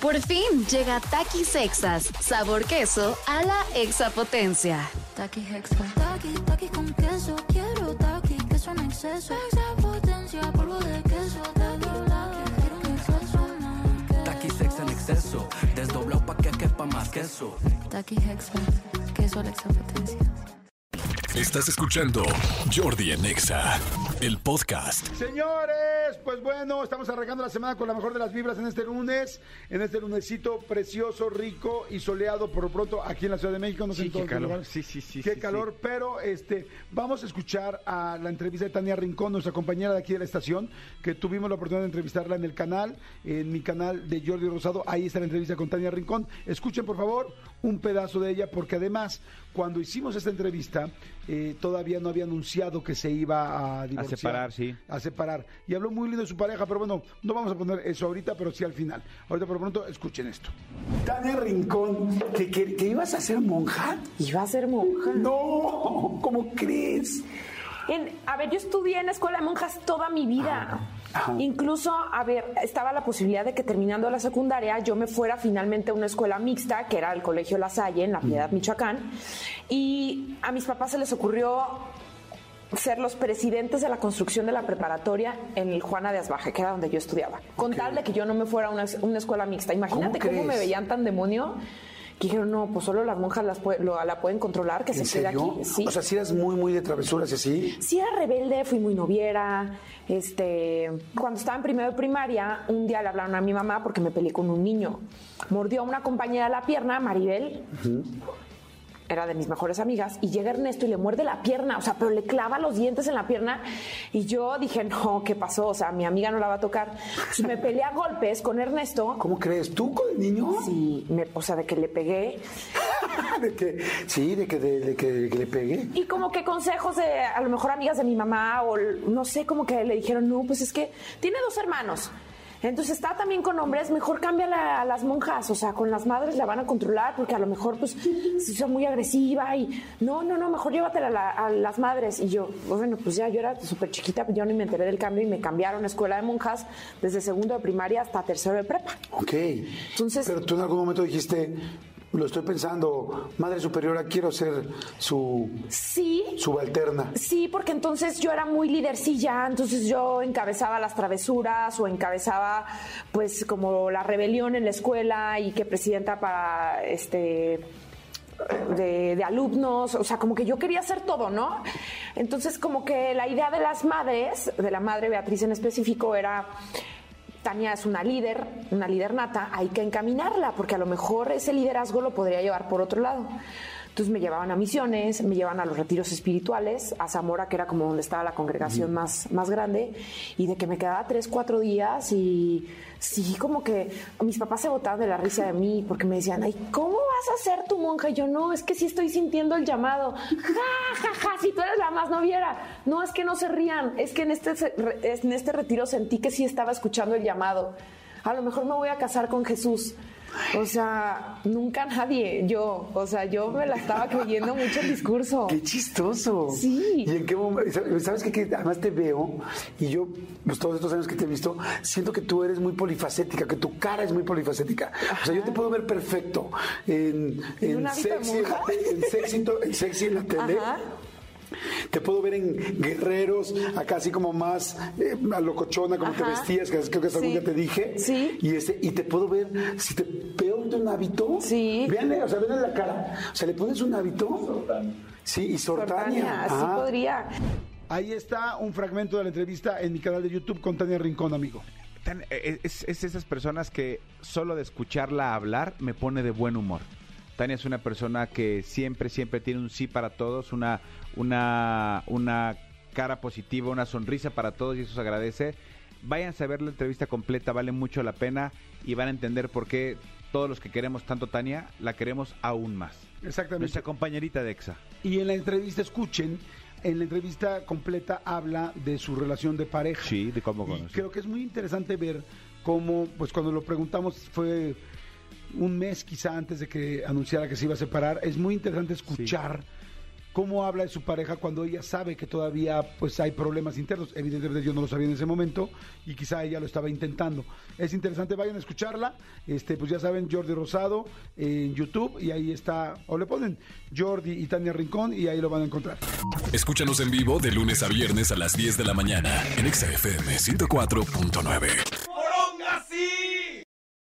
Por fin llega Takis Sexas, sabor queso a la exapotencia. Taki Hexa. Taki, taki con queso. Quiero taki, queso en exceso. Exapotencia, polvo de queso. Taki, taki, quiero un exceso más. Taki sex en exceso, desdoblado pa' que quepa más queso. Taki Hexa. Queso a la exapotencia. Estás escuchando Jordi en Exa, el podcast. Señores, pues bueno, estamos arrancando la semana con la mejor de las vibras en este lunes, en este lunesito precioso, rico y soleado por lo pronto aquí en la Ciudad de México. No sé Sí, en qué calor. Sí, sí, sí, Qué sí, calor, pero este, vamos a escuchar a la entrevista de Tania Rincón, nuestra compañera de aquí de la estación, que tuvimos la oportunidad de entrevistarla en el canal, en mi canal de Jordi Rosado. Ahí está la entrevista con Tania Rincón. Escuchen, por favor, un pedazo de ella, porque además, cuando hicimos esta entrevista, eh, todavía no había anunciado que se iba a divorciar. separar, sí. A separar. Y habló muy lindo de su pareja, pero bueno, no vamos a poner eso ahorita, pero sí al final. Ahorita por lo pronto, escuchen esto. Tania Rincón, ¿que, que, que ibas a ser monja? Iba a ser monja. No, ¿cómo crees? En- a ver, yo estudié en la escuela de monjas toda mi vida. Ajá. Incluso, a ver, estaba la posibilidad de que terminando la secundaria yo me fuera finalmente a una escuela mixta, que era el Colegio La Salle, en La Piedad, Michoacán. Y a mis papás se les ocurrió ser los presidentes de la construcción de la preparatoria en el Juana de Asbaje, que era donde yo estudiaba. Con tal de que yo no me fuera a una, una escuela mixta. Imagínate ¿Cómo cómo, me veían tan demonio que dijeron, no, pues solo las monjas las lo- la pueden controlar, que ¿En se quede serio? aquí. Sí. O sea, si eras muy, muy de travesuras y así. Sí era rebelde, fui muy noviera. Este, cuando estaba en primero de primaria, un día le hablaron a mi mamá porque me peleé con un niño. Mordió a una compañera la pierna, Maribel. Era de mis mejores amigas y llega Ernesto y le muerde la pierna, o sea, pero le clava los dientes en la pierna y yo dije, no, ¿qué pasó? O sea, mi amiga no la va a tocar. Entonces, me peleé a golpes con Ernesto. ¿Cómo crees? ¿Tú con el niño? Y me, o sea, de que le pegué. de que, sí, de que, de, de que, de que le pegué. Y como que consejos de a lo mejor amigas de mi mamá o no sé, como que le dijeron, no, pues es que tiene dos hermanos. Entonces está también con hombres, mejor cámbiala a las monjas, o sea, con las madres la van a controlar porque a lo mejor pues si son muy agresiva y no, no, no, mejor llévatela a, la- a las madres. Y yo, bueno, pues ya yo era súper chiquita, yo ni me enteré del cambio y me cambiaron a escuela de monjas desde segundo de primaria hasta tercero de prepa. Ok. Entonces- Pero tú en algún momento dijiste, lo estoy pensando, madre superiora, quiero ser su Sí, subalterna. Sí, porque entonces yo era muy lidercilla, entonces yo encabezaba las travesuras o encabezaba pues como la rebelión en la escuela y que presidenta para este de, de alumnos, o sea, como que yo quería hacer todo, ¿no? Entonces como que la idea de las madres, de la madre Beatriz en específico, era Tania es una líder, una líder nata, hay que encaminarla, porque a lo mejor ese liderazgo lo podría llevar por otro lado. Entonces me llevaban a misiones, me llevaban a los retiros espirituales, a Zamora, que era como donde estaba la congregación más, más grande, y de que me quedaba tres, cuatro días y sí, como que mis papás se botaban de la risa de mí porque me decían, ay, ¿cómo vas a ser tu monja? Yo, no, es que sí estoy sintiendo el llamado. Ja, ja, ja, si tú eres la más noviera. No, es que no se rían, es que en este, en este retiro sentí que sí estaba escuchando el llamado. A lo mejor me voy a casar con Jesús. O sea, nunca nadie, yo, o sea, yo me la estaba creyendo mucho el discurso. ¡Qué chistoso! Sí. ¿Y en qué momento? ¿Sabes qué? Que además te veo y yo, pues todos estos años que te he visto, siento que tú eres muy polifacética, que tu cara es muy polifacética. O sea, yo te puedo ver perfecto en, ¿En sexy, en sexy en la tele. Ajá. Te puedo ver en guerreros, acá así como más eh, a locochona, como te Ajá. vestías, que creo que hasta algún Sí. día te dije. Sí. Y, este, y te puedo ver, si te veo de un hábito. Sí. Véanle, o sea, véanle la cara. O sea, le pones un hábito. Sí, y sortania. Tania, sí Ajá. podría. Ahí está un fragmento de la entrevista en mi canal de YouTube con Tania Rincón, amigo. Tan- eh, es, es esas personas que solo de escucharla hablar me pone de buen humor. Tania es una persona que siempre, siempre tiene un sí para todos, una, una, una cara positiva, una sonrisa para todos y eso se agradece. Váyanse a ver la entrevista completa, vale mucho la pena y van a entender por qué todos los que queremos tanto Tania la queremos aún más. Exactamente. Nuestra compañerita de EXA. Y en la entrevista, escuchen, en la entrevista completa habla de su relación de pareja. Sí, de cómo Y conoció. creo que es muy interesante ver cómo, pues cuando lo preguntamos fue un mes quizá antes de que anunciara que se iba a separar. Es muy interesante escuchar cómo habla de su pareja cuando ella sabe que todavía pues hay problemas internos. Evidentemente yo no lo sabía en ese momento y quizá ella lo estaba intentando. Es interesante, vayan a escucharla. Este, pues ya saben, Jordi Rosado en YouTube y ahí está, o le ponen Jordi y Tania Rincón y ahí lo van a encontrar. Escúchanos en vivo de lunes a viernes a las 10 de la mañana en Exa FM 104.9.